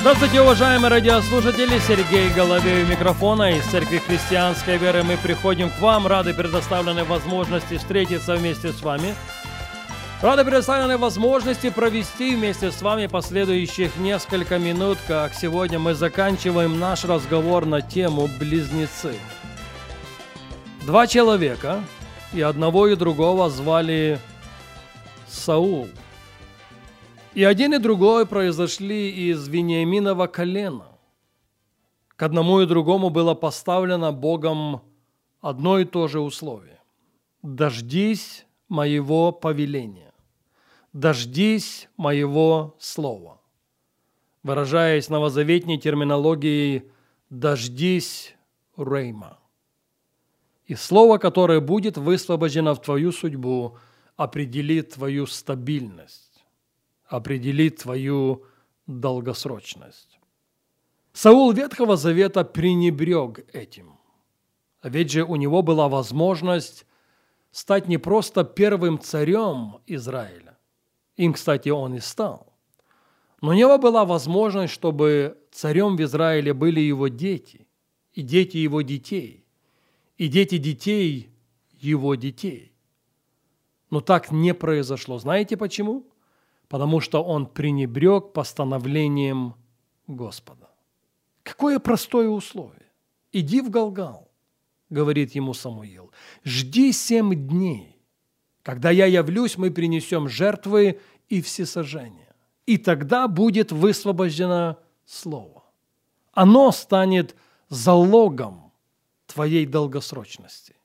Здравствуйте, уважаемые радиослушатели! Сергей Головей у микрофона. Из Церкви Христианской Веры мы приходим к вам, рады предоставленной возможности встретиться вместе с вами. Рады предоставленной возможности провести вместе с вами последующих несколько минут, как сегодня мы заканчиваем наш разговор на тему «Близнецы». Два человека, и одного и другого звали Саул – и один и другой произошли из Вениаминова колена. К одному и другому было поставлено Богом одно и то же условие. «Дождись моего повеления, дождись моего слова». Выражаясь новозаветней терминологией «дождись Рейма». И слово, которое будет высвобождено в твою судьбу, определит твою стабильность определит твою долгосрочность. Саул Ветхого Завета пренебрег этим. Ведь же у него была возможность стать не просто первым царем Израиля. Им, кстати, он и стал. Но у него была возможность, чтобы царем в Израиле были его дети, и дети его детей, и дети детей его детей. Но так не произошло. Знаете почему? Потому что он пренебрег постановлением Господа. Какое простое условие. Иди в Галгал, говорит ему Самуил. Жди семь дней. Когда я явлюсь, мы принесем жертвы и всесожжения. И тогда будет высвобождено слово. Оно станет залогом твоей долгосрочности.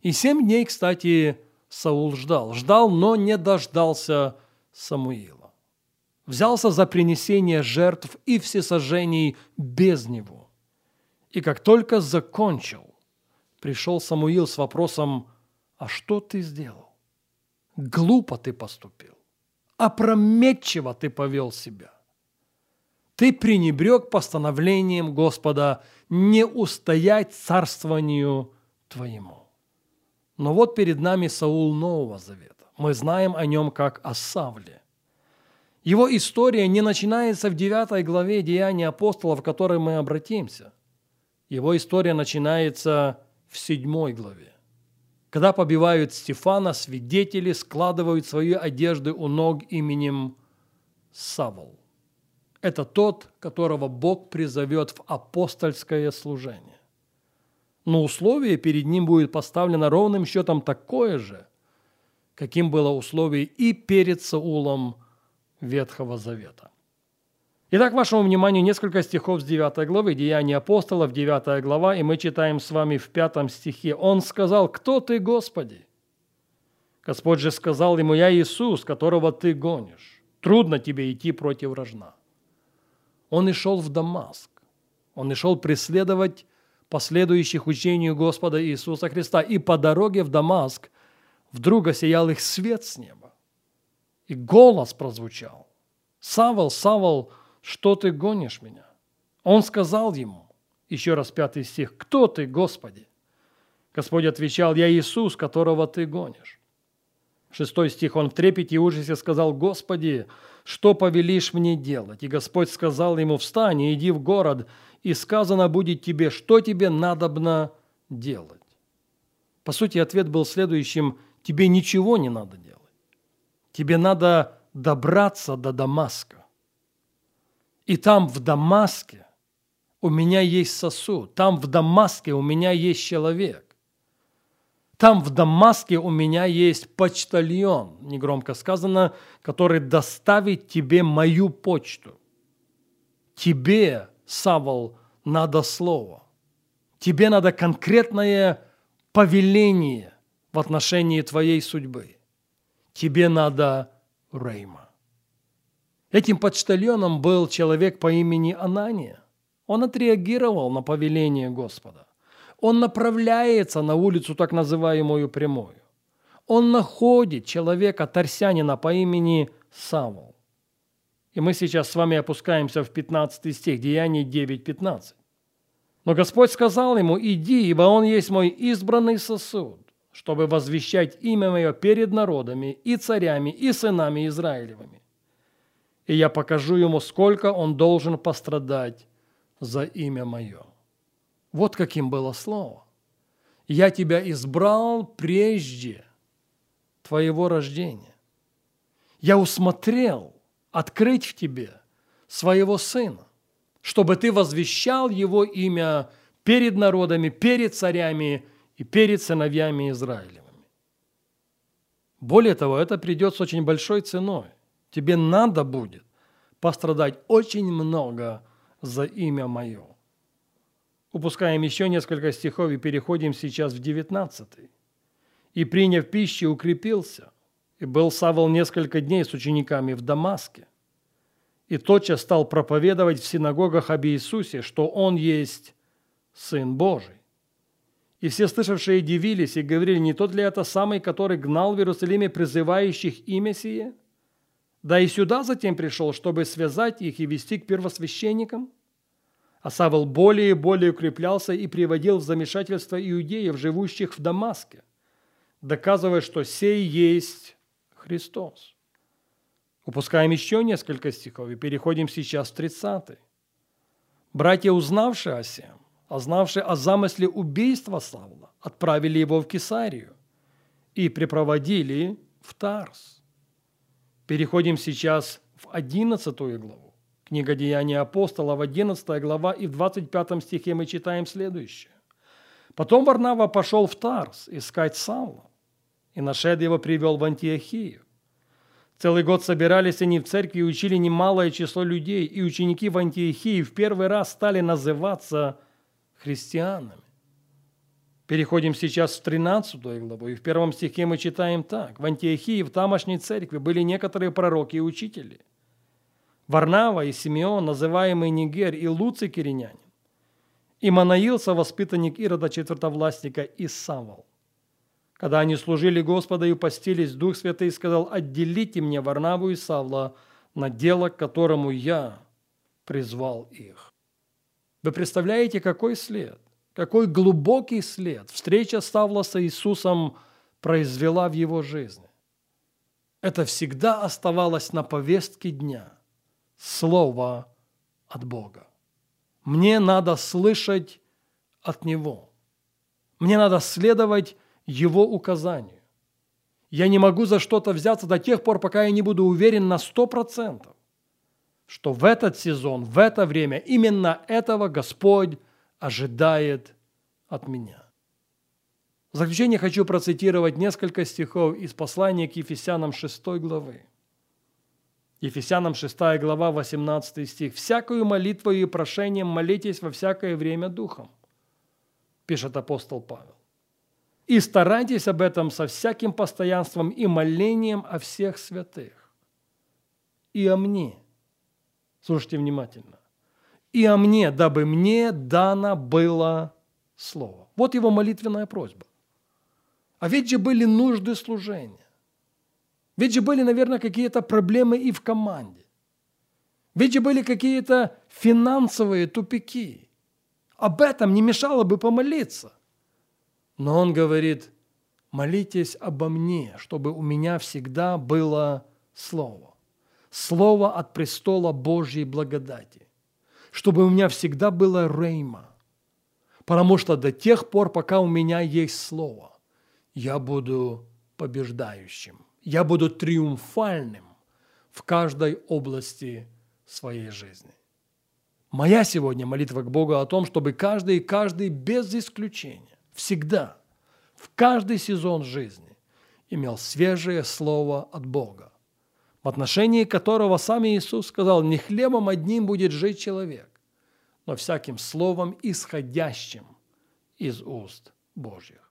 И семь дней, кстати, Саул ждал. Ждал, но не дождался Самуила. Взялся за принесение жертв и всесожжений без него. И как только закончил, пришел Самуил с вопросом, а что ты сделал? Глупо ты поступил. Опрометчиво ты повел себя. Ты пренебрег постановлением Господа не устоять царствованию твоему. Но вот перед нами Саул Нового Завета. Мы знаем о нем как о Савле. Его история не начинается в 9 главе Деяния апостолов, в которой мы обратимся. Его история начинается в 7 главе. Когда побивают Стефана, свидетели складывают свои одежды у ног именем Савл. Это тот, которого Бог призовет в апостольское служение. Но условие перед ним будет поставлено ровным счетом такое же, каким было условие и перед Саулом Ветхого Завета. Итак, вашему вниманию несколько стихов с 9 главы, Деяния апостолов, 9 глава, и мы читаем с вами в 5 стихе. «Он сказал, кто ты, Господи?» Господь же сказал ему, «Я Иисус, которого ты гонишь. Трудно тебе идти против рожна». Он и шел в Дамаск. Он и шел преследовать последующих учению Господа Иисуса Христа. И по дороге в Дамаск вдруг осиял их свет с неба. И голос прозвучал. «Савол, Савол, что ты гонишь меня?» Он сказал ему, еще раз пятый стих, «Кто ты, Господи?» Господь отвечал, «Я Иисус, которого ты гонишь». Шестой стих, он в трепете и ужасе сказал, «Господи, что повелишь мне делать?» И Господь сказал ему, «Встань и иди в город, и сказано будет тебе, что тебе надобно делать». По сути, ответ был следующим, Тебе ничего не надо делать. Тебе надо добраться до Дамаска. И там, в Дамаске, у меня есть сосуд. Там, в Дамаске, у меня есть человек. Там, в Дамаске, у меня есть почтальон, негромко сказано, который доставит тебе мою почту. Тебе, Савол, надо слово. Тебе надо конкретное повеление – в отношении твоей судьбы. Тебе надо Рейма. Этим почтальоном был человек по имени Анания. Он отреагировал на повеление Господа. Он направляется на улицу так называемую прямую. он находит человека, тарсянина по имени Савол. И мы сейчас с вами опускаемся в 15 стих, Деяний 9.15. Но Господь сказал ему, иди, ибо он есть мой избранный сосуд, чтобы возвещать имя мое перед народами и царями и сынами Израилевыми. И я покажу ему, сколько он должен пострадать за имя мое. Вот каким было слово. Я тебя избрал прежде твоего рождения. Я усмотрел открыть в тебе своего сына чтобы ты возвещал его имя перед народами, перед царями и перед сыновьями Израилевыми. Более того, это придет с очень большой ценой. Тебе надо будет пострадать очень много за имя мое. Упускаем еще несколько стихов и переходим сейчас в 19. «И, приняв пищу, укрепился, и был Савол несколько дней с учениками в Дамаске и тотчас стал проповедовать в синагогах об Иисусе, что Он есть Сын Божий. И все слышавшие дивились и говорили, не тот ли это самый, который гнал в Иерусалиме призывающих имя сие? Да и сюда затем пришел, чтобы связать их и вести к первосвященникам? А Савол более и более укреплялся и приводил в замешательство иудеев, живущих в Дамаске, доказывая, что сей есть Христос. Упускаем еще несколько стихов и переходим сейчас в 30. Братья, узнавшие о сем, а знавшие о замысле убийства Савла, отправили его в Кесарию и припроводили в Тарс. Переходим сейчас в 11 главу. Книга Деяния апостолов, 11 глава, и в 25 стихе мы читаем следующее. Потом Варнава пошел в Тарс искать Савла, и нашед его привел в Антиохию. Целый год собирались они в церкви и учили немалое число людей, и ученики в Антиохии в первый раз стали называться христианами. Переходим сейчас в 13 главу, и в первом стихе мы читаем так. В Антиохии, в тамошней церкви, были некоторые пророки и учители. Варнава и Симеон, называемый Нигер, и Луций Киринянин, и Манаилса, воспитанник Ирода четвертовластника, и Савол. Когда они служили Господа и постились, Дух Святый сказал, «Отделите мне Варнаву и Савла на дело, к которому я призвал их». Вы представляете, какой след, какой глубокий след встреча Савла с Иисусом произвела в его жизни. Это всегда оставалось на повестке дня. Слово от Бога. Мне надо слышать от Него. Мне надо следовать его указанию. Я не могу за что-то взяться до тех пор, пока я не буду уверен на сто процентов, что в этот сезон, в это время именно этого Господь ожидает от меня. В заключение хочу процитировать несколько стихов из послания к Ефесянам 6 главы. Ефесянам 6 глава, 18 стих. «Всякую молитву и прошением молитесь во всякое время Духом», пишет апостол Павел и старайтесь об этом со всяким постоянством и молением о всех святых. И о мне. Слушайте внимательно. И о мне, дабы мне дано было слово. Вот его молитвенная просьба. А ведь же были нужды служения. Ведь же были, наверное, какие-то проблемы и в команде. Ведь же были какие-то финансовые тупики. Об этом не мешало бы помолиться. Но он говорит, молитесь обо мне, чтобы у меня всегда было Слово. Слово от престола Божьей благодати. Чтобы у меня всегда было рейма. Потому что до тех пор, пока у меня есть Слово, я буду побеждающим. Я буду триумфальным в каждой области своей жизни. Моя сегодня молитва к Богу о том, чтобы каждый и каждый без исключения всегда, в каждый сезон жизни имел свежее слово от Бога, в отношении которого сам Иисус сказал, не хлебом одним будет жить человек, но всяким словом, исходящим из уст Божьих.